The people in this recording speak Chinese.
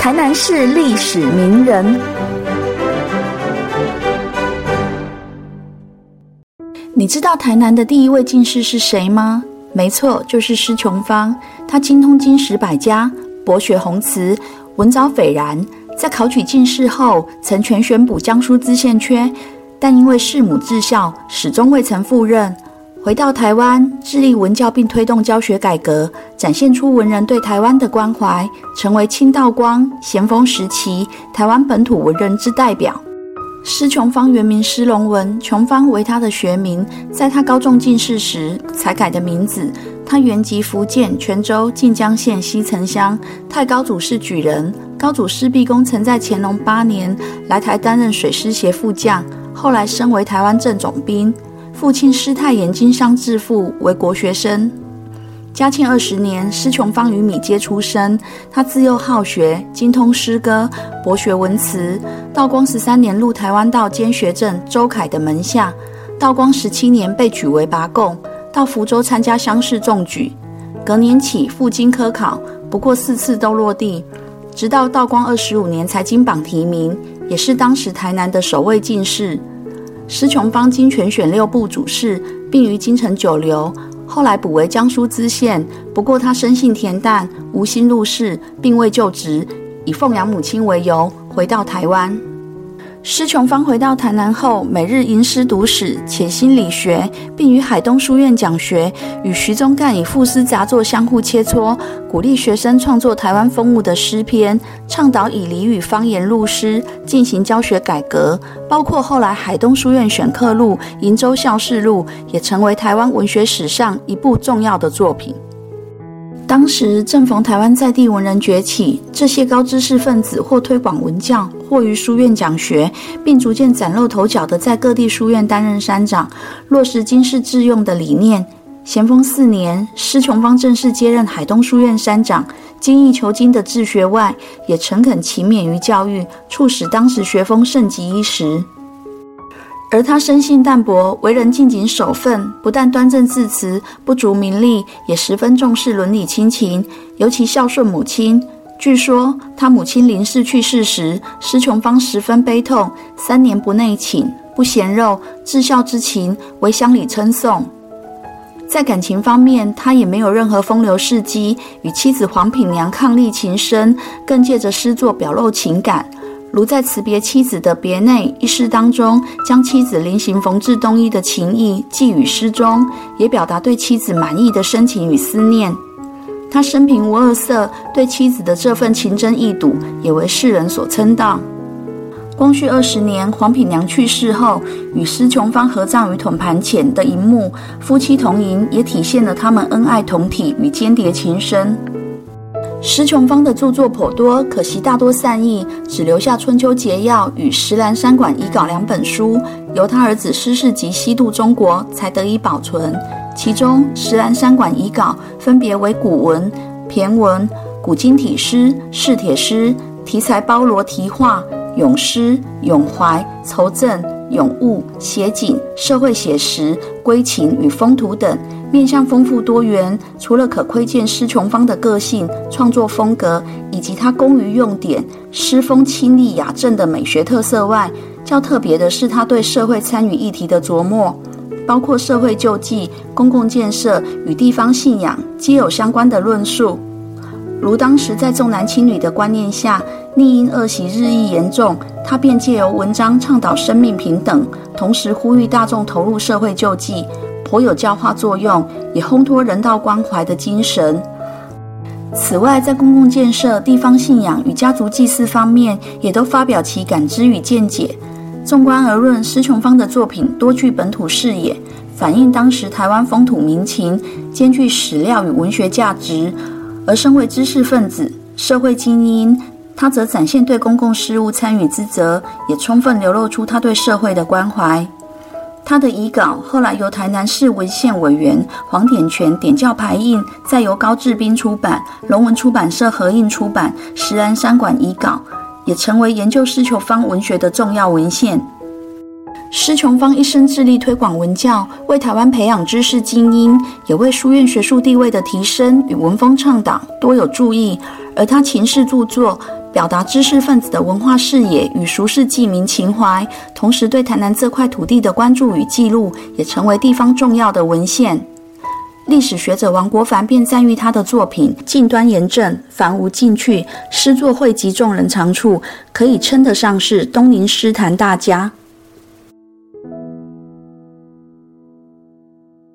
台南市历史名人，你知道台南的第一位进士是谁吗？没错，就是施琼芳。他精通经史百家，博学宏词，文藻斐然。在考取进士后，曾全选补江苏知县缺，但因为弑母至孝，始终未曾赴任。回到台湾，致力文教并推动教学改革，展现出文人对台湾的关怀，成为清道光、咸丰时期台湾本土文人之代表。施琼芳原名施龙文，琼芳为他的学名，在他高中进士时才改的名字。他原籍福建泉州晋江县西城乡，太高祖是举人，高祖施弼公曾在乾隆八年来台担任水师协副将，后来升为台湾正总兵。父亲施太炎经商致富，为国学生。嘉庆二十年，施琼芳与米阶出生。他自幼好学，精通诗歌，博学文辞。道光十三年，入台湾道监学正周凯的门下。道光十七年，被举为拔贡，到福州参加乡试中举。隔年起赴京科考，不过四次都落地。直到道光二十五年才金榜题名，也是当时台南的首位进士。施琼芳经全选六部主事，并于京城久留，后来补为江苏知县。不过他生性恬淡，无心入仕，并未就职，以奉养母亲为由，回到台湾。施琼芳回到台南后，每日吟诗读史，潜心理学，并与海东书院讲学，与徐宗干以赋诗杂作相互切磋，鼓励学生创作台湾风物的诗篇，倡导以俚语方言入诗，进行教学改革。包括后来海东书院选课录《瀛洲校事录》，也成为台湾文学史上一部重要的作品。当时正逢台湾在地文人崛起，这些高知识分子或推广文教，或于书院讲学，并逐渐崭露头角的在各地书院担任山长，落实经世致用的理念。咸丰四年，施琼芳正式接任海东书院山长，精益求精的治学外，也诚恳勤勉于教育，促使当时学风盛极一时。而他生性淡泊，为人敬谨守分，不但端正自持，不逐名利，也十分重视伦理亲情，尤其孝顺母亲。据说他母亲临逝去世时，施琼芳十分悲痛，三年不内寝，不衔肉，至孝之情为乡里称颂。在感情方面，他也没有任何风流事迹，与妻子黄品娘伉俪情深，更借着诗作表露情感。如在辞别妻子的别内一诗当中，将妻子临行缝制冬衣的情意寄予诗中，也表达对妻子满意的深情与思念。他生平无二色，对妻子的这份情真意笃，也为世人所称道。光绪二十年，黄品娘去世后，与施琼芳合葬于桶盘前的一幕，夫妻同吟，也体现了他们恩爱同体与间谍情深。石琼芳的著作颇多，可惜大多散佚，只留下《春秋节要》与《石兰山馆遗稿》两本书，由他儿子施世及西渡中国才得以保存。其中，《石兰山馆遗稿》分别为古文、骈文、古今体诗、试帖诗，题材包罗题画、咏诗、咏怀、酬赠、咏物、写景、社会写实、归情与风土等。面向丰富多元，除了可窥见施琼芳的个性、创作风格以及他工于用典、诗风清丽雅正的美学特色外，较特别的是他对社会参与议题的琢磨，包括社会救济、公共建设与地方信仰皆有相关的论述。如当时在重男轻女的观念下，逆婴恶习日益严重，他便借由文章倡导生命平等，同时呼吁大众投入社会救济。颇有教化作用，也烘托人道关怀的精神。此外，在公共建设、地方信仰与家族祭祀方面，也都发表其感知与见解。纵观而论，施琼芳的作品多具本土视野，反映当时台湾风土民情，兼具史料与文学价值。而身为知识分子、社会精英，他则展现对公共事务参与之责，也充分流露出他对社会的关怀。他的遗稿后来由台南市文献委员黄典全点教排印，再由高志斌出版，龙文出版社合印出版《石安山馆遗稿》，也成为研究施球方文学的重要文献。施琼芳一生致力推广文教，为台湾培养知识精英，也为书院学术地位的提升与文风倡导多有注意。而他勤事著作，表达知识分子的文化视野与熟世纪民情怀，同时对台南这块土地的关注与记录，也成为地方重要的文献。历史学者王国凡便赞誉他的作品“近端严正，凡无进去，诗作汇集众人长处，可以称得上是东宁诗坛大家”。